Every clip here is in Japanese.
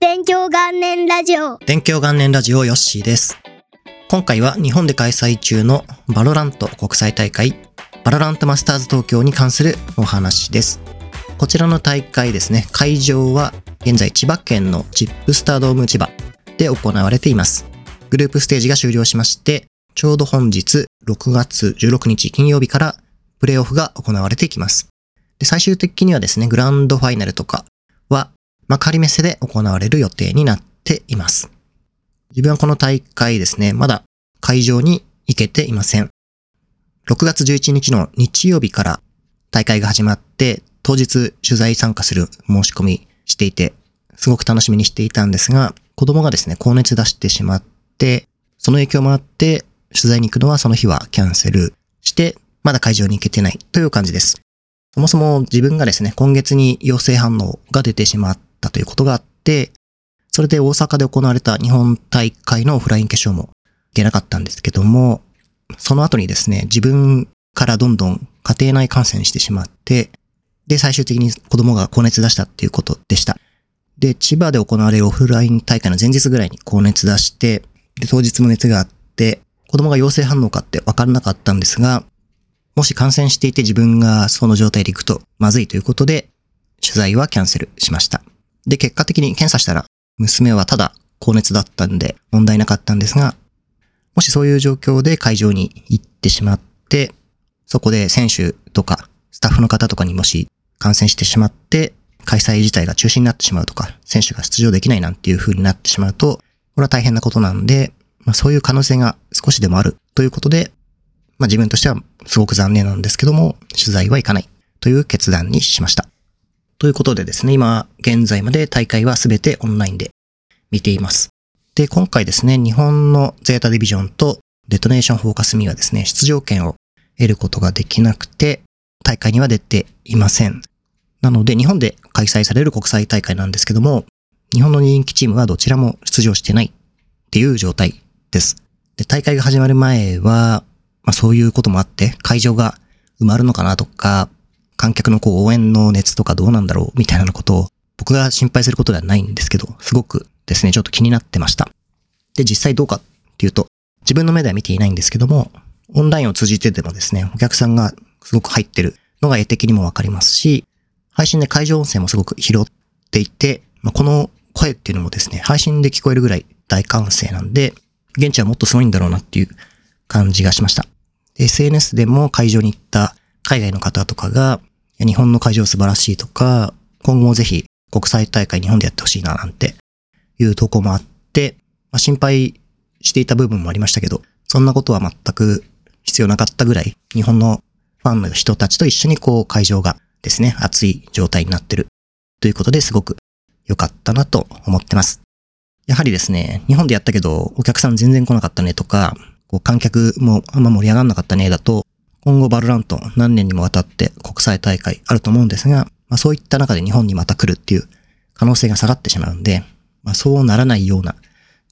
勉強元年ラジオ。勉強元年ラジオヨッシーです。今回は日本で開催中の VALORANT 国際大会、 VALORANT Masters 東京に関するお話です。こちらの大会ですね、会場は現在千葉県のチップスタードーム千葉で行われています。グループステージが終了しまして、ちょうど本日6月16日金曜日からプレイオフが行われていきます。で最終的にはですね、グランドファイナルとかは幕張メッセで行われる予定になっています。自分はこの大会ですね、まだ会場に行けていません。6月11日の日曜日から大会が始まって、当日取材参加する申し込みしていて、すごく楽しみにしていたんですが、子供がですね、高熱出してしまって、その影響もあって、取材に行くのはその日はキャンセルして、まだ会場に行けてないという感じです。そもそも自分がですね、今月に陽性反応が出てしまったということがあって、それで大阪で行われた日本大会のオフライン決勝も行けなかったんですけども、その後にですね、自分からどんどん家庭内感染してしまって、で、最終的に子供が高熱出したっていうことでした。で、千葉で行われるオフライン大会の前日ぐらいに高熱出して、で、当日も熱があって、子供が陽性反応かって分からなかったんですが、もし感染していて自分がその状態で行くとまずいということで、取材はキャンセルしました。で、結果的に検査したら、娘はただ高熱だったんで問題なかったんですが、もしそういう状況で会場に行ってしまって、そこで選手とかスタッフの方とかにもし感染してしまって、開催自体が中止になってしまうとか、選手が出場できないなんていう風になってしまうと、これは大変なことなんで、まあそういう可能性が少しでもあるということで、まあ自分としてはすごく残念なんですけども、取材は行かないという決断にしました。ということでですね、今現在まで大会はすべてオンラインで見ています。で、今回ですね、日本のゼータディビジョンとデトネーションフォーカスミはですね、出場権を得ることができなくて、大会には出ていません。なので、日本で開催される国際大会なんですけども、日本の人気チームはどちらも出場してないっていう状態です。で、大会が始まる前は、まあそういうこともあって、会場が埋まるのかなとか、観客のこう応援の熱とかどうなんだろうみたいなことを僕が心配することではないんですけど、すごくですね、ちょっと気になってました。で、実際どうかっていうと、自分の目では見ていないんですけども、オンラインを通じてでもですね、お客さんがすごく入ってるのが絵的にもわかりますし、配信で会場音声もすごく拾っていて、まあ、この声っていうのもですね、配信で聞こえるぐらい大歓声なんで、現地はもっとすごいんだろうなっていう感じがしました。SNS でも会場に行った海外の方とかが、日本の会場素晴らしいとか、今後もぜひ国際大会日本でやってほしいななんていう投稿もあって、まあ、心配していた部分もありましたけど、そんなことは全く必要なかったぐらい、日本のファンの人たちと一緒にこう会場がですね、熱い状態になってるということですごく良かったなと思ってます。やはりですね、日本でやったけどお客さん全然来なかったねとか、こう観客もあんま盛り上がんなかったねだと、今後バルラント何年にもわたって国際大会あると思うんですが、まあそういった中で日本にまた来るっていう可能性が下がってしまうんで、まあそうならないような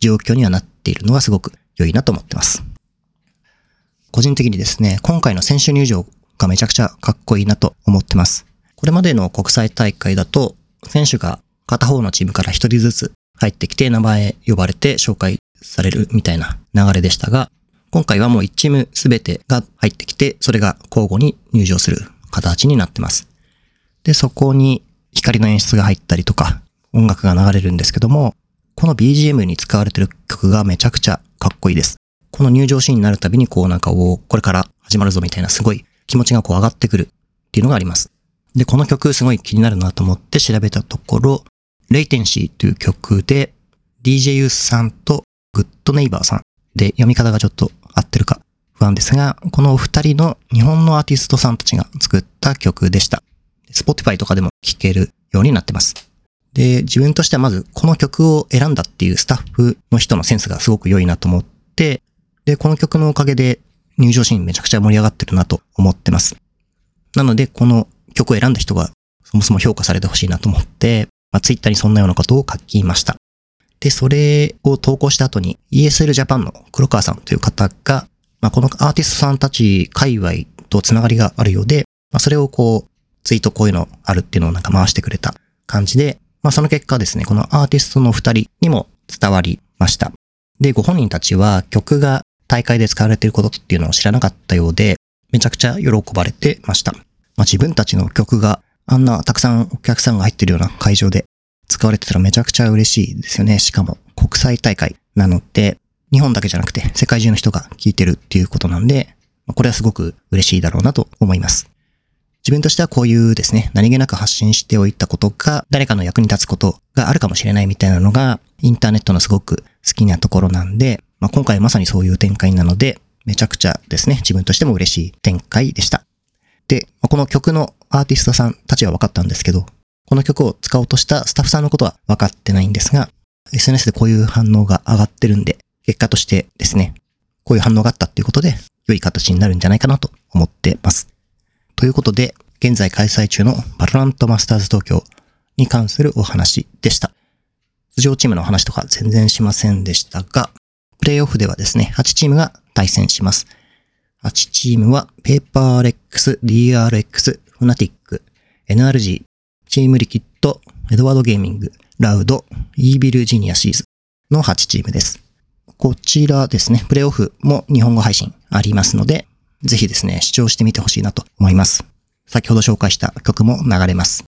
状況にはなっているのがすごく良いなと思ってます。個人的にですね、今回の選手入場がめちゃくちゃかっこいいなと思ってます。これまでの国際大会だと、選手が片方のチームから一人ずつ入ってきて名前呼ばれて紹介されるみたいな流れでしたが、今回はもう1チームすべてが入ってきて、それが交互に入場する形になってます。で、そこに光の演出が入ったりとか、音楽が流れるんですけども、この BGM に使われてる曲がめちゃくちゃかっこいいです。この入場シーンになるたびにこうなんか、おこれから始まるぞみたいなすごい気持ちがこう上がってくるっていうのがあります。で、この曲すごい気になるなと思って調べたところ、レイテンシーという曲で DJ ユースさんとグッドネイバーさんで読み方がちょっと合ってるか不安ですが、このお二人の日本のアーティストさんたちが作った曲でした。Spotify とかでも聴けるようになってます。で、自分としてはまずこの曲を選んだっていうスタッフの人のセンスがすごく良いなと思って、で、この曲のおかげで入場シーンめちゃくちゃ盛り上がってるなと思ってます。なので、この曲を選んだ人がそもそも評価されてほしいなと思って、まあ、Twitter にそんなようなことを書きました。で、それを投稿した後に ESL Japan の黒川さんという方が、まあ、このアーティストさんたち界隈とつながりがあるようで、まあ、それをこう、ツイートこういうのあるっていうのをなんか回してくれた感じで、まあその結果ですね、このアーティストの二人にも伝わりました。で、ご本人たちは曲が大会で使われていることっていうのを知らなかったようで、めちゃくちゃ喜ばれてました。まあ自分たちの曲があんなたくさんお客さんが入ってるような会場で使われてたらめちゃくちゃ嬉しいですよね。しかも国際大会なので、日本だけじゃなくて世界中の人が聴いてるっていうことなんで、これはすごく嬉しいだろうなと思います。自分としてはこういうですね、何気なく発信しておいたことが誰かの役に立つことがあるかもしれないみたいなのがインターネットのすごく好きなところなんで、まあ、今回まさにそういう展開なので、めちゃくちゃですね、自分としても嬉しい展開でした。で、この曲のアーティストさんたちは分かったんですけど、この曲を使おうとしたスタッフさんのことは分かってないんですが、SNS でこういう反応が上がってるんで、結果としてですね、こういう反応があったっていうことで、良い形になるんじゃないかなと思ってます。ということで、現在開催中の VALORANT Masters 東京に関するお話でした。出場チームの話とか全然しませんでしたが、プレイオフではですね、8チームが対戦します。8チームは、ペーパーレックス、DRX、フナティック、NRG、チームリキッド、エドワードゲーミング、ラウド、イービルジニアシーズの8チームです。こちらですね、プレイオフも日本語配信ありますので、ぜひですね、視聴してみてほしいなと思います。先ほど紹介した曲も流れます。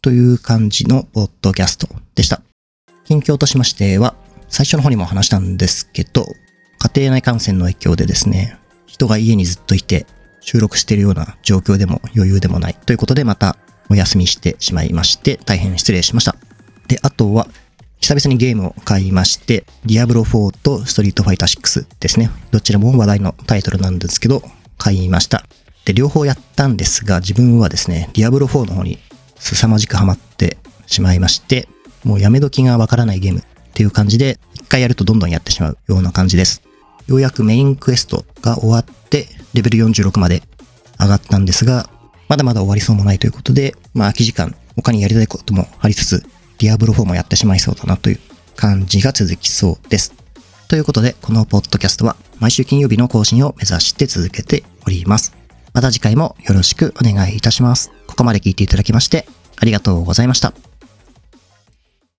という感じのポッドキャストでした。近況としましては、最初の方にも話したんですけど、家庭内感染の影響でですね、人が家にずっといて収録しているような状況でも余裕でもないということでまたお休みしてしまいまして大変失礼しました。で、あとは久々にゲームを買いまして、ディアブロ4とストリートファイター6ですね。どちらも話題のタイトルなんですけど、買いました。で、両方やったんですが、自分はですね、ディアブロ4の方に凄まじくハマってしまいまして、もうやめ時がわからないゲームっていう感じで、一回やるとどんどんやってしまうような感じです。ようやくメインクエストが終わって、レベル46まで上がったんですが、まだまだ終わりそうもないということで、まあ空き時間、他にやりたいこともありつつ、ディアブロ4もやってしまいそうだなという感じが続きそうです。ということで、このポッドキャストは毎週金曜日の更新を目指して続けております。また次回もよろしくお願いいたします。ここまで聞いていただきましてありがとうございました。